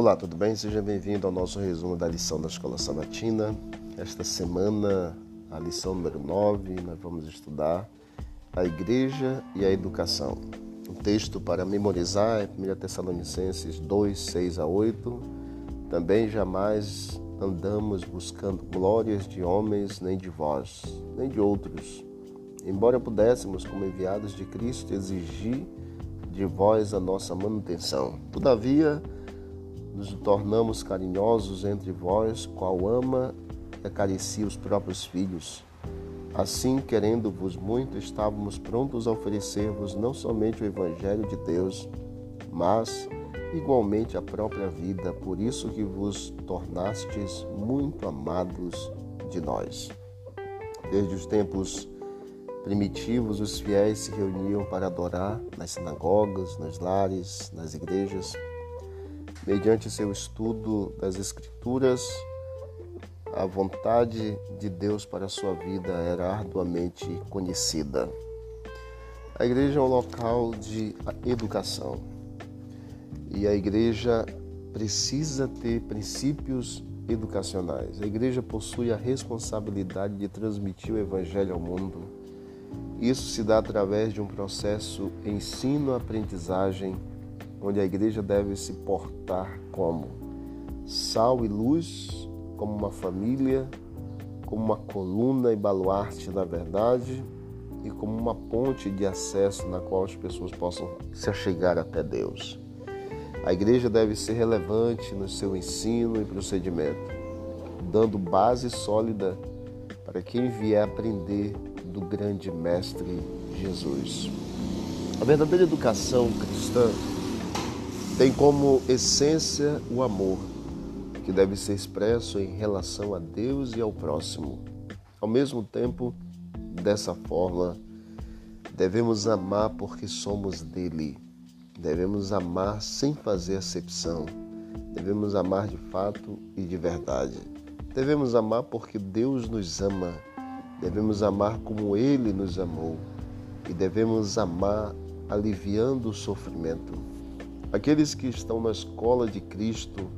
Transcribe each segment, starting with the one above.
Olá, tudo bem? Seja bem-vindo ao nosso resumo da lição da Escola Sabatina. Esta semana, a lição número 9, nós vamos estudar a Igreja e a Educação. O texto para memorizar é 1 Tessalonicenses 2, 6 a 8. Também jamais andamos buscando glórias de homens, nem de vós, nem de outros. Embora pudéssemos, como enviados de Cristo, exigir de vós a nossa manutenção. Todavia, nos tornamos carinhosos entre vós, qual ama e acaricia os próprios filhos. Assim, querendo-vos muito, estávamos prontos a oferecer-vos não somente o Evangelho de Deus, mas igualmente a própria vida, por isso que vos tornastes muito amados de nós. Desde os tempos primitivos, os fiéis se reuniam para adorar nas sinagogas, nos lares, nas igrejas. Mediante seu estudo das Escrituras, a vontade de Deus para a sua vida era arduamente conhecida. A igreja é um local de educação e a igreja precisa ter princípios educacionais. A igreja possui a responsabilidade de transmitir o evangelho ao mundo. Isso se dá através de um processo ensino-aprendizagem, onde a igreja deve se portar como sal e luz como uma família, como uma coluna e baluarte da verdade e como uma ponte de acesso na qual as pessoas possam se achegar até Deus. A igreja deve ser relevante no seu ensino e procedimento, dando base sólida para quem vier aprender do grande Mestre Jesus. A verdadeira educação cristã tem como essência o amor que deve ser expresso em relação a Deus e ao próximo. Ao mesmo tempo, dessa forma, devemos amar porque somos dele. Devemos amar sem fazer acepção. Devemos amar de fato e de verdade. Devemos amar porque Deus nos ama. Devemos amar como Ele nos amou. E devemos amar aliviando o sofrimento. Aqueles que estão na escola de Cristo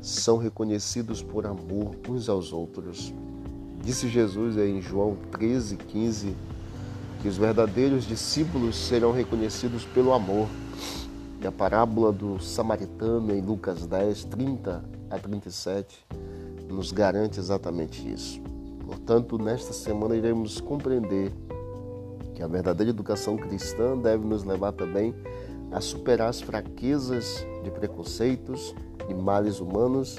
são reconhecidos por amor uns aos outros. Disse Jesus em João 13, 15 que os verdadeiros discípulos serão reconhecidos pelo amor. E a parábola do samaritano em Lucas 10, 30 a 37 nos garante exatamente isso. Portanto, nesta semana iremos compreender que a verdadeira educação cristã deve nos levar também a superar as fraquezas de preconceitos e males humanos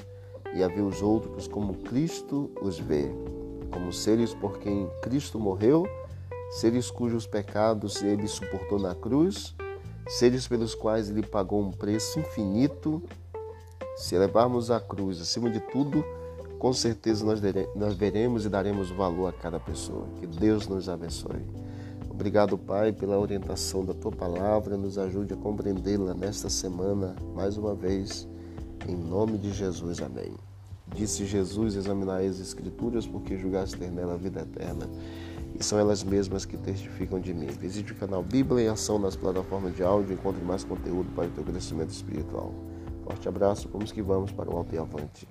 e a ver os outros como Cristo os vê, como seres por quem Cristo morreu, seres cujos pecados ele suportou na cruz, seres pelos quais ele pagou um preço infinito. Se levarmos a cruz acima de tudo, com certeza nós veremos e daremos valor a cada pessoa. Que Deus nos abençoe. Obrigado, Pai, pela orientação da tua palavra. Nos ajude a compreendê-la nesta semana, mais uma vez, em nome de Jesus. Amém. Disse Jesus: Examinai as Escrituras, porque julgaste ter nela a vida eterna. E são elas mesmas que testificam de mim. Visite o canal Bíblia em Ação nas plataformas de áudio e encontre mais conteúdo para o teu crescimento espiritual. Forte abraço, vamos que vamos para o alto e avante.